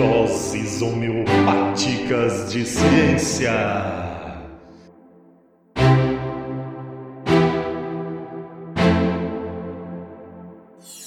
Doses homeopáticas de ciência.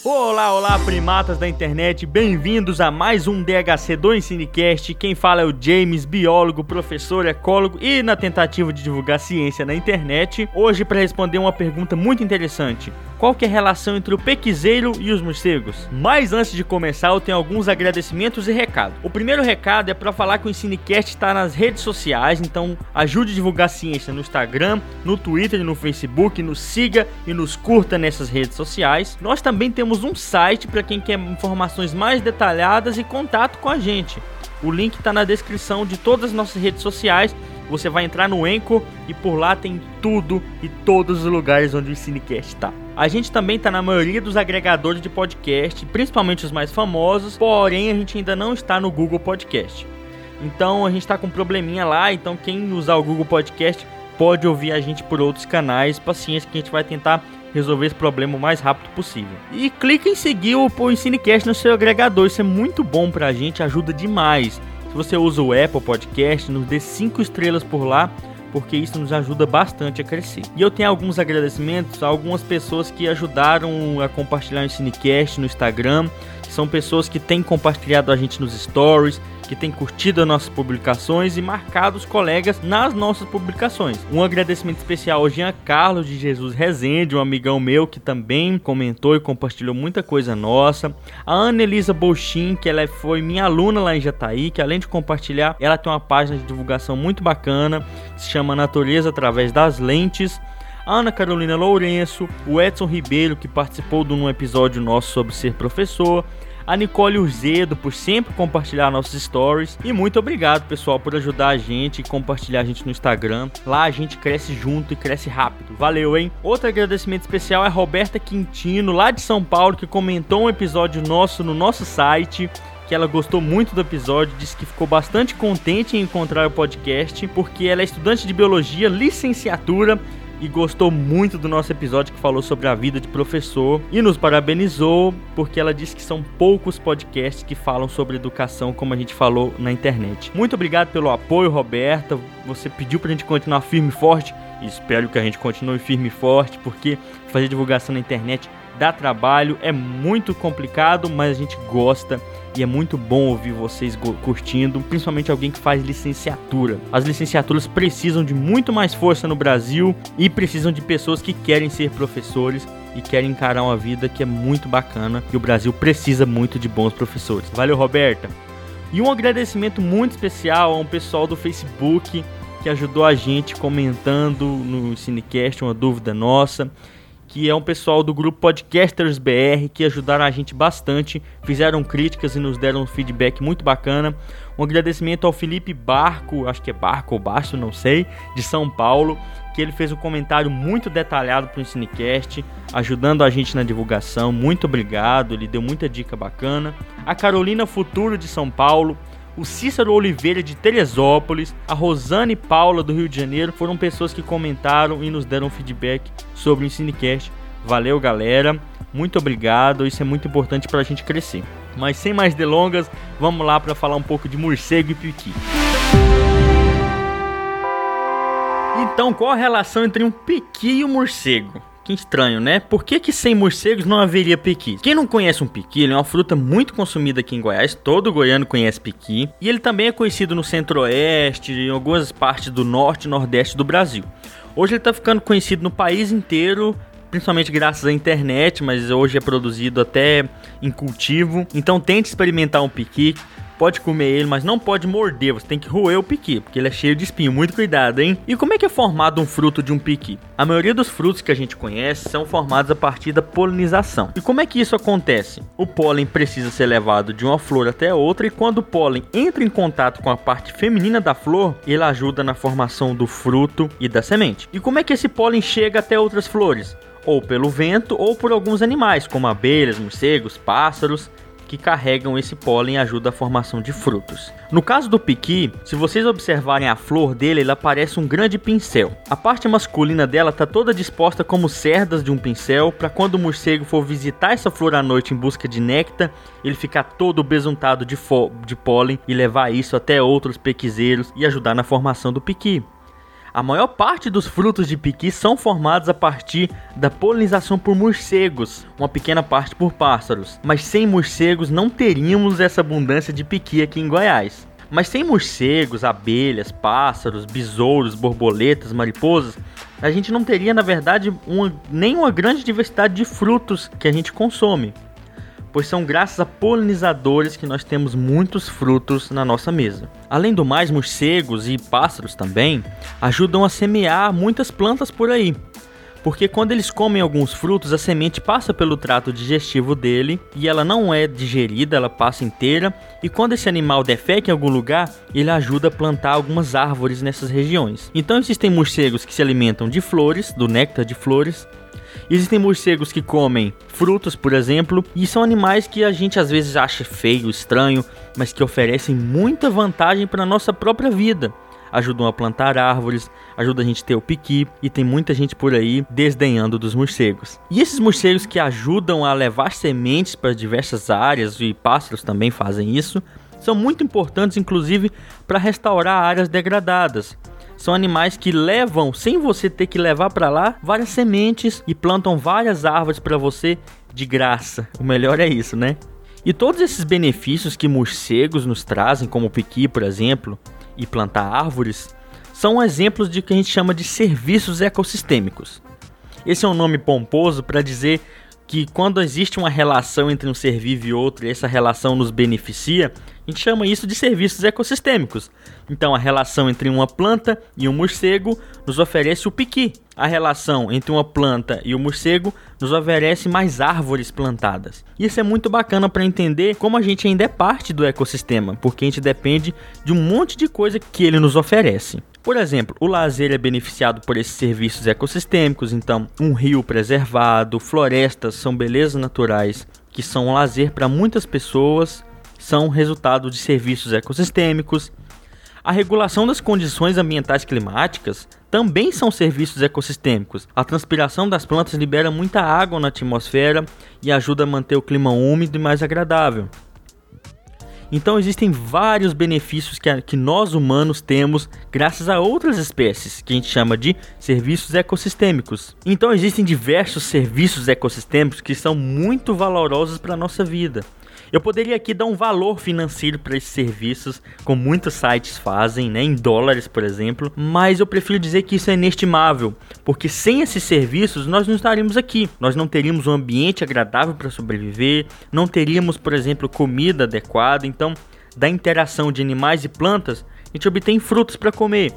Olá, olá, primatas da internet, bem-vindos a mais um DHC do Ensinecast. Quem fala é o James, biólogo, professor, ecólogo e na tentativa de divulgar ciência na internet. Hoje para responder uma pergunta muito interessante. Qual que é a relação entre o pequizeiro e os morcegos? Mas antes de começar, eu tenho alguns agradecimentos e recados. O primeiro recado é para falar que o Ensinecast está nas redes sociais, então ajude a divulgar ciência no Instagram, no Twitter no Facebook, nos siga e nos curta nessas redes sociais. Nós também temos um site para quem quer informações mais detalhadas e contato com a gente. O link está na descrição de todas as nossas redes sociais. Você vai entrar no Enco e por lá tem tudo e todos os lugares onde o Cinecast está. A gente também está na maioria dos agregadores de podcast, principalmente os mais famosos, porém a gente ainda não está no Google Podcast. Então a gente está com um probleminha lá, então quem usar o Google Podcast pode ouvir a gente por outros canais. Paciência que a gente vai tentar resolver esse problema o mais rápido possível. E clique em seguir o Ensinecast no seu agregador, isso é muito bom pra gente, ajuda demais. Se você usa o Apple Podcast, nos dê 5 estrelas por lá, porque isso nos ajuda bastante a crescer. E eu tenho alguns agradecimentos a algumas pessoas que ajudaram a compartilhar o Ensinecast no Instagram, são pessoas que têm compartilhado a gente nos stories, que tem curtido as nossas publicações e marcado os colegas nas nossas publicações. Um agradecimento especial ao Jean Carlos de Jesus Rezende, um amigão meu que também comentou e compartilhou muita coisa nossa. A Ana Elisa Bolchin, que ela foi minha aluna lá em Jataí, que além de compartilhar, ela tem uma página de divulgação muito bacana, que se chama Natureza através das lentes. Ana Carolina Lourenço, o Edson Ribeiro, que participou de um episódio nosso sobre ser professor, a Nicole Urzedo por sempre compartilhar nossos stories. E muito obrigado, pessoal, por ajudar a gente e compartilhar a gente no Instagram. Lá a gente cresce junto e cresce rápido. Valeu, hein? Outro agradecimento especial é a Roberta Quintino, lá de São Paulo, que comentou um episódio nosso no nosso site que ela gostou muito do episódio, disse que ficou bastante contente em encontrar o podcast, porque ela é estudante de biologia, licenciatura e gostou muito do nosso episódio que falou sobre a vida de professor e nos parabenizou porque ela disse que são poucos podcasts que falam sobre educação como a gente falou na internet. Muito obrigado pelo apoio, Roberta. Você pediu pra gente continuar firme e forte espero que a gente continue firme e forte porque fazer divulgação na internet dá trabalho, é muito complicado, mas a gente gosta e é muito bom ouvir vocês curtindo, principalmente alguém que faz licenciatura. As licenciaturas precisam de muito mais força no Brasil e precisam de pessoas que querem ser professores e querem encarar uma vida que é muito bacana e o Brasil precisa muito de bons professores. Valeu, Roberta! E um agradecimento muito especial a um pessoal do Facebook que ajudou a gente comentando no Cinecast uma dúvida nossa que é um pessoal do grupo Podcasters BR que ajudaram a gente bastante, fizeram críticas e nos deram um feedback muito bacana. Um agradecimento ao Felipe Barco, acho que é Barco ou Baixo, não sei, de São Paulo, que ele fez um comentário muito detalhado para o Cinecast, ajudando a gente na divulgação. Muito obrigado, ele deu muita dica bacana. A Carolina Futuro de São Paulo, o Cícero Oliveira de Teresópolis, a Rosane Paula do Rio de Janeiro foram pessoas que comentaram e nos deram feedback sobre o Ensinecast. Valeu, galera. Muito obrigado. Isso é muito importante para a gente crescer. Mas sem mais delongas, vamos lá para falar um pouco de morcego e piqui. Então, qual a relação entre um piqui e um morcego? Que estranho, né? Por que, que sem morcegos não haveria piqui? Quem não conhece um piqui, ele é uma fruta muito consumida aqui em Goiás, todo goiano conhece piqui, e ele também é conhecido no centro-oeste em algumas partes do norte e nordeste do Brasil. Hoje ele está ficando conhecido no país inteiro, principalmente graças à internet, mas hoje é produzido até em cultivo. Então tente experimentar um piqui pode comer ele, mas não pode morder. Você tem que roer o piqui, porque ele é cheio de espinho. Muito cuidado, hein? E como é que é formado um fruto de um piqui? A maioria dos frutos que a gente conhece são formados a partir da polinização. E como é que isso acontece? O pólen precisa ser levado de uma flor até outra e quando o pólen entra em contato com a parte feminina da flor, ele ajuda na formação do fruto e da semente. E como é que esse pólen chega até outras flores? Ou pelo vento ou por alguns animais, como abelhas, morcegos, pássaros que carregam esse pólen e ajudam a formação de frutos. No caso do piqui, se vocês observarem a flor dele, ela parece um grande pincel. A parte masculina dela está toda disposta como cerdas de um pincel, para quando o morcego for visitar essa flor à noite em busca de néctar, ele ficar todo besuntado de, de pólen e levar isso até outros pequizeiros e ajudar na formação do piqui. A maior parte dos frutos de piqui são formados a partir da polinização por morcegos, uma pequena parte por pássaros. Mas sem morcegos não teríamos essa abundância de piqui aqui em Goiás. Mas sem morcegos, abelhas, pássaros, besouros, borboletas, mariposas, a gente não teria, na verdade, uma, nem uma grande diversidade de frutos que a gente consome pois são graças a polinizadores que nós temos muitos frutos na nossa mesa. Além do mais, morcegos e pássaros também ajudam a semear muitas plantas por aí. Porque quando eles comem alguns frutos, a semente passa pelo trato digestivo dele e ela não é digerida, ela passa inteira. E quando esse animal defeca em algum lugar, ele ajuda a plantar algumas árvores nessas regiões. Então existem morcegos que se alimentam de flores, do néctar de flores, Existem morcegos que comem frutos, por exemplo, e são animais que a gente às vezes acha feio, estranho, mas que oferecem muita vantagem para a nossa própria vida. Ajudam a plantar árvores, ajudam a gente a ter o piqui e tem muita gente por aí desdenhando dos morcegos. E esses morcegos que ajudam a levar sementes para diversas áreas e pássaros também fazem isso, são muito importantes inclusive para restaurar áreas degradadas. São animais que levam, sem você ter que levar para lá, várias sementes e plantam várias árvores para você de graça. O melhor é isso, né? E todos esses benefícios que morcegos nos trazem, como o piqui, por exemplo, e plantar árvores, são exemplos de que a gente chama de serviços ecossistêmicos. Esse é um nome pomposo para dizer que quando existe uma relação entre um ser vivo e outro e essa relação nos beneficia, a gente chama isso de serviços ecossistêmicos. Então, a relação entre uma planta e um morcego nos oferece o piqui. A relação entre uma planta e o morcego nos oferece mais árvores plantadas. Isso é muito bacana para entender como a gente ainda é parte do ecossistema, porque a gente depende de um monte de coisa que ele nos oferece. Por exemplo, o lazer é beneficiado por esses serviços ecossistêmicos, então, um rio preservado, florestas são belezas naturais que são um lazer para muitas pessoas são resultado de serviços ecossistêmicos. A regulação das condições ambientais climáticas também são serviços ecossistêmicos. A transpiração das plantas libera muita água na atmosfera e ajuda a manter o clima úmido e mais agradável. Então existem vários benefícios que, a, que nós humanos temos graças a outras espécies, que a gente chama de serviços ecossistêmicos. Então existem diversos serviços ecossistêmicos que são muito valorosos para a nossa vida. Eu poderia aqui dar um valor financeiro para esses serviços, como muitos sites fazem, né, em dólares, por exemplo, mas eu prefiro dizer que isso é inestimável, porque sem esses serviços nós não estaríamos aqui. Nós não teríamos um ambiente agradável para sobreviver, não teríamos, por exemplo, comida adequada. Então, da interação de animais e plantas, a gente obtém frutos para comer.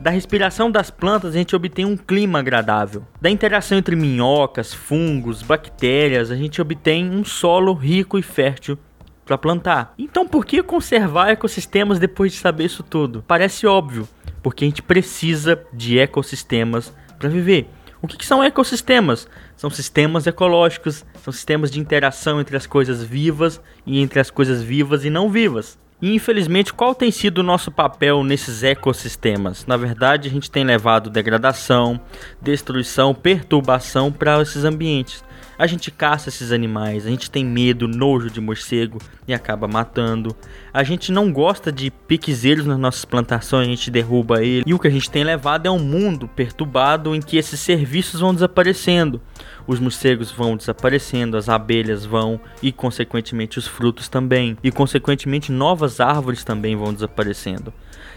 Da respiração das plantas, a gente obtém um clima agradável. Da interação entre minhocas, fungos, bactérias, a gente obtém um solo rico e fértil para plantar. Então, por que conservar ecossistemas depois de saber isso tudo? Parece óbvio, porque a gente precisa de ecossistemas para viver. O que, que, são ecossistemas? São sistemas ecológicos, são sistemas de interação entre as coisas vivas e entre as coisas vivas e não vivas. E infelizmente, qual tem sido o nosso papel nesses ecossistemas? Na verdade, a gente tem levado degradação, destruição, perturbação para esses ambientes. A gente caça esses animais, a gente tem medo, nojo de morcego e acaba matando. A gente não gosta de piquezeiros nas nossas plantações, a gente derruba ele. E o que a gente tem levado é um mundo perturbado em que esses serviços vão desaparecendo os morcegos vão desaparecendo, as abelhas vão e consequentemente os frutos também, e consequentemente novas árvores também vão desaparecendo.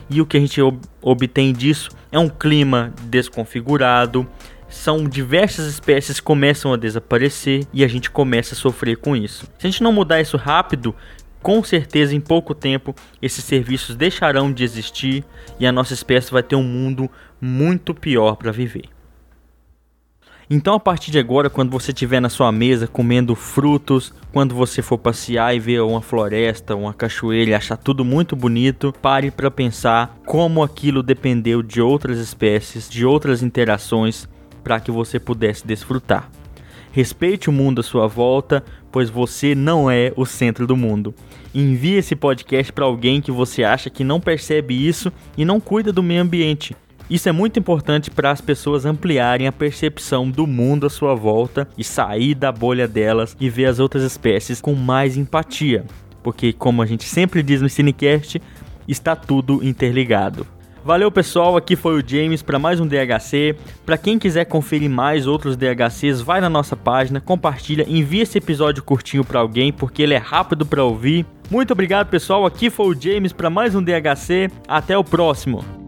E o que a gente ob obtém disso é um clima desconfigurado, são diversas espécies começam a desaparecer e a gente começa a sofrer com isso. Se a gente não mudar isso rápido, com certeza em pouco tempo esses serviços deixarão de existir e a nossa espécie vai ter um mundo muito pior para viver. Então, a partir de agora, quando você estiver na sua mesa comendo frutos, quando você for passear e ver uma floresta, uma cachoeira achar tudo muito bonito, pare para pensar como aquilo dependeu de outras espécies, de outras interações para que você pudesse desfrutar. Respeite o mundo à sua volta, pois você não é o centro do mundo. Envie esse podcast para alguém que você acha que não percebe isso e não cuida do meio ambiente. Isso é muito importante para as pessoas ampliarem a percepção do mundo à sua volta e sair da bolha delas e ver as outras espécies com mais empatia. Porque, como a gente sempre diz no Cinecast, está tudo interligado. Valeu pessoal, aqui foi o James para mais um DHC. Para quem quiser conferir mais outros DHCs, vai na nossa página, compartilha, envia esse episódio curtinho para alguém porque ele é rápido para ouvir. Muito obrigado pessoal, aqui foi o James para mais um DHC. Até o próximo.